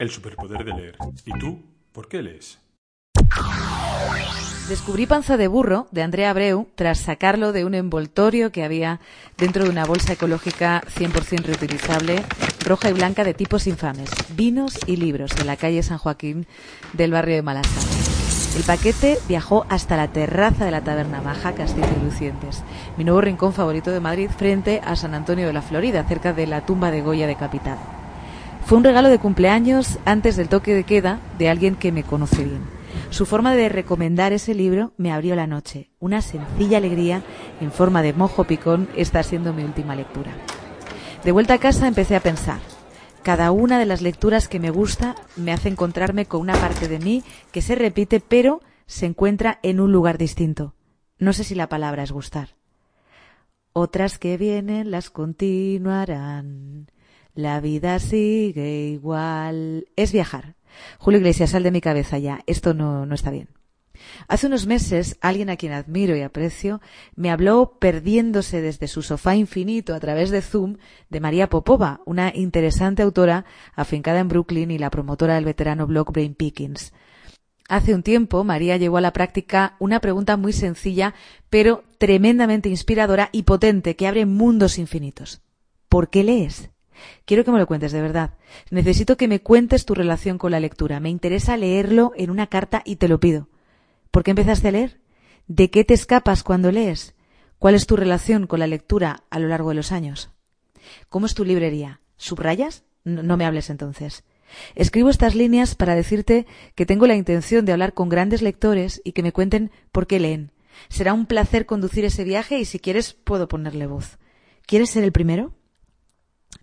El superpoder de leer. ¿Y tú? ¿Por qué lees? Descubrí Panza de Burro de Andrea Abreu tras sacarlo de un envoltorio que había dentro de una bolsa ecológica 100% reutilizable, roja y blanca de tipos infames, vinos y libros de la calle San Joaquín del barrio de Malasa. El paquete viajó hasta la terraza de la taberna Maja Castillo y Lucientes, mi nuevo rincón favorito de Madrid frente a San Antonio de la Florida, cerca de la tumba de Goya decapitado. Fue un regalo de cumpleaños antes del toque de queda de alguien que me conoce bien. Su forma de recomendar ese libro me abrió la noche. Una sencilla alegría en forma de mojo picón está siendo mi última lectura. De vuelta a casa empecé a pensar. Cada una de las lecturas que me gusta me hace encontrarme con una parte de mí que se repite pero se encuentra en un lugar distinto. No sé si la palabra es gustar. Otras que vienen las continuarán. La vida sigue igual. Es viajar. Julio Iglesias, sal de mi cabeza ya. Esto no, no está bien. Hace unos meses, alguien a quien admiro y aprecio me habló perdiéndose desde su sofá infinito a través de Zoom de María Popova, una interesante autora afincada en Brooklyn y la promotora del veterano blog Brain Pickings. Hace un tiempo, María llevó a la práctica una pregunta muy sencilla, pero tremendamente inspiradora y potente, que abre mundos infinitos. ¿Por qué lees? Quiero que me lo cuentes de verdad. Necesito que me cuentes tu relación con la lectura. Me interesa leerlo en una carta y te lo pido. ¿Por qué empezaste a leer? ¿De qué te escapas cuando lees? ¿Cuál es tu relación con la lectura a lo largo de los años? ¿Cómo es tu librería? ¿Subrayas? No, no me hables entonces. Escribo estas líneas para decirte que tengo la intención de hablar con grandes lectores y que me cuenten por qué leen. Será un placer conducir ese viaje y si quieres puedo ponerle voz. ¿Quieres ser el primero?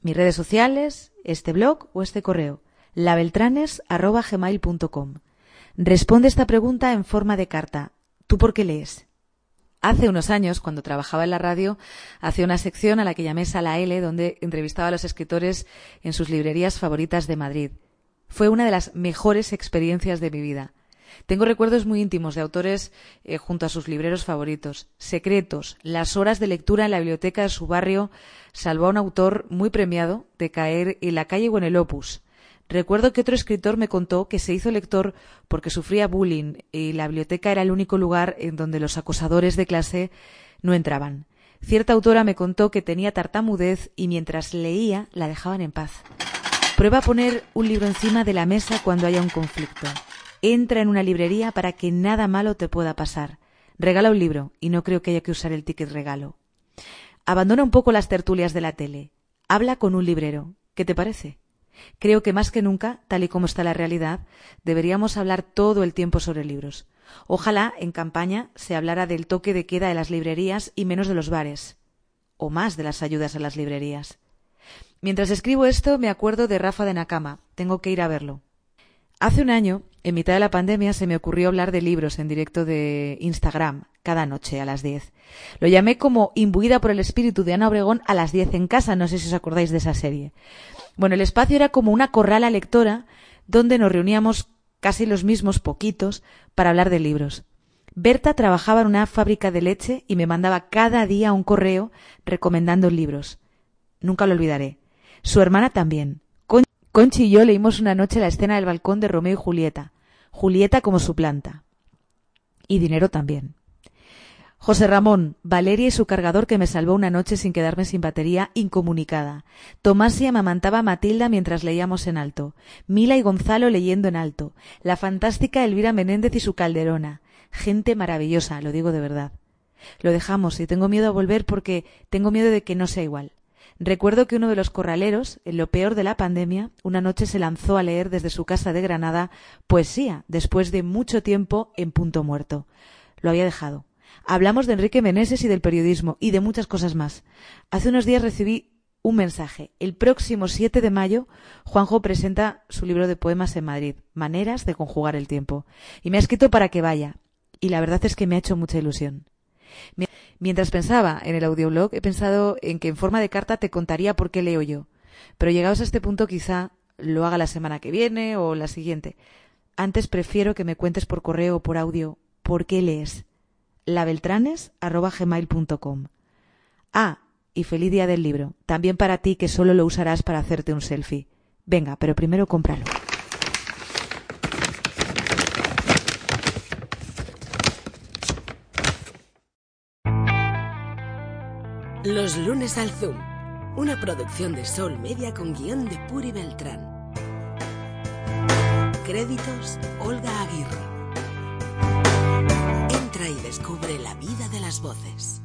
Mis redes sociales, este blog o este correo, labeltranes.gmail.com. Responde esta pregunta en forma de carta. ¿Tú por qué lees? Hace unos años, cuando trabajaba en la radio, hacía una sección a la que llamé Sala L, donde entrevistaba a los escritores en sus librerías favoritas de Madrid. Fue una de las mejores experiencias de mi vida. Tengo recuerdos muy íntimos de autores eh, junto a sus libreros favoritos. Secretos, las horas de lectura en la biblioteca de su barrio salvó a un autor muy premiado de caer en la calle o en el opus. Recuerdo que otro escritor me contó que se hizo lector porque sufría bullying y la biblioteca era el único lugar en donde los acosadores de clase no entraban. Cierta autora me contó que tenía tartamudez y mientras leía la dejaban en paz. Prueba poner un libro encima de la mesa cuando haya un conflicto. Entra en una librería para que nada malo te pueda pasar. Regala un libro y no creo que haya que usar el ticket regalo. Abandona un poco las tertulias de la tele. Habla con un librero. ¿Qué te parece? Creo que más que nunca, tal y como está la realidad, deberíamos hablar todo el tiempo sobre libros. Ojalá en campaña se hablara del toque de queda de las librerías y menos de los bares, o más de las ayudas a las librerías. Mientras escribo esto me acuerdo de Rafa de Nakama. Tengo que ir a verlo. Hace un año, en mitad de la pandemia, se me ocurrió hablar de libros en directo de Instagram, cada noche a las diez. Lo llamé como imbuida por el espíritu de Ana Obregón a las diez en casa, no sé si os acordáis de esa serie. Bueno, el espacio era como una corrala lectora donde nos reuníamos casi los mismos poquitos para hablar de libros. Berta trabajaba en una fábrica de leche y me mandaba cada día un correo recomendando libros. Nunca lo olvidaré. Su hermana también. Conchi y yo leímos una noche la escena del balcón de Romeo y Julieta. Julieta como su planta. Y dinero también. José Ramón, Valeria y su cargador que me salvó una noche sin quedarme sin batería, incomunicada. Tomás y amamantaba a Matilda mientras leíamos en alto. Mila y Gonzalo leyendo en alto. La fantástica Elvira Menéndez y su calderona. Gente maravillosa, lo digo de verdad. Lo dejamos y tengo miedo a volver porque tengo miedo de que no sea igual. Recuerdo que uno de los corraleros, en lo peor de la pandemia, una noche se lanzó a leer desde su casa de Granada poesía, después de mucho tiempo en punto muerto. Lo había dejado. Hablamos de Enrique Meneses y del periodismo y de muchas cosas más. Hace unos días recibí un mensaje. El próximo 7 de mayo, Juanjo presenta su libro de poemas en Madrid, Maneras de conjugar el tiempo. Y me ha escrito para que vaya. Y la verdad es que me ha hecho mucha ilusión. Mientras pensaba en el audioblog, he pensado en que en forma de carta te contaría por qué leo yo. Pero llegados a este punto quizá lo haga la semana que viene o la siguiente. Antes prefiero que me cuentes por correo o por audio por qué lees. labeltranes.gmail.com Ah, y feliz día del libro. También para ti que solo lo usarás para hacerte un selfie. Venga, pero primero cómpralo. Los lunes al Zoom. Una producción de Sol Media con guion de Puri Beltrán. Créditos Olga Aguirre. Entra y descubre la vida de las voces.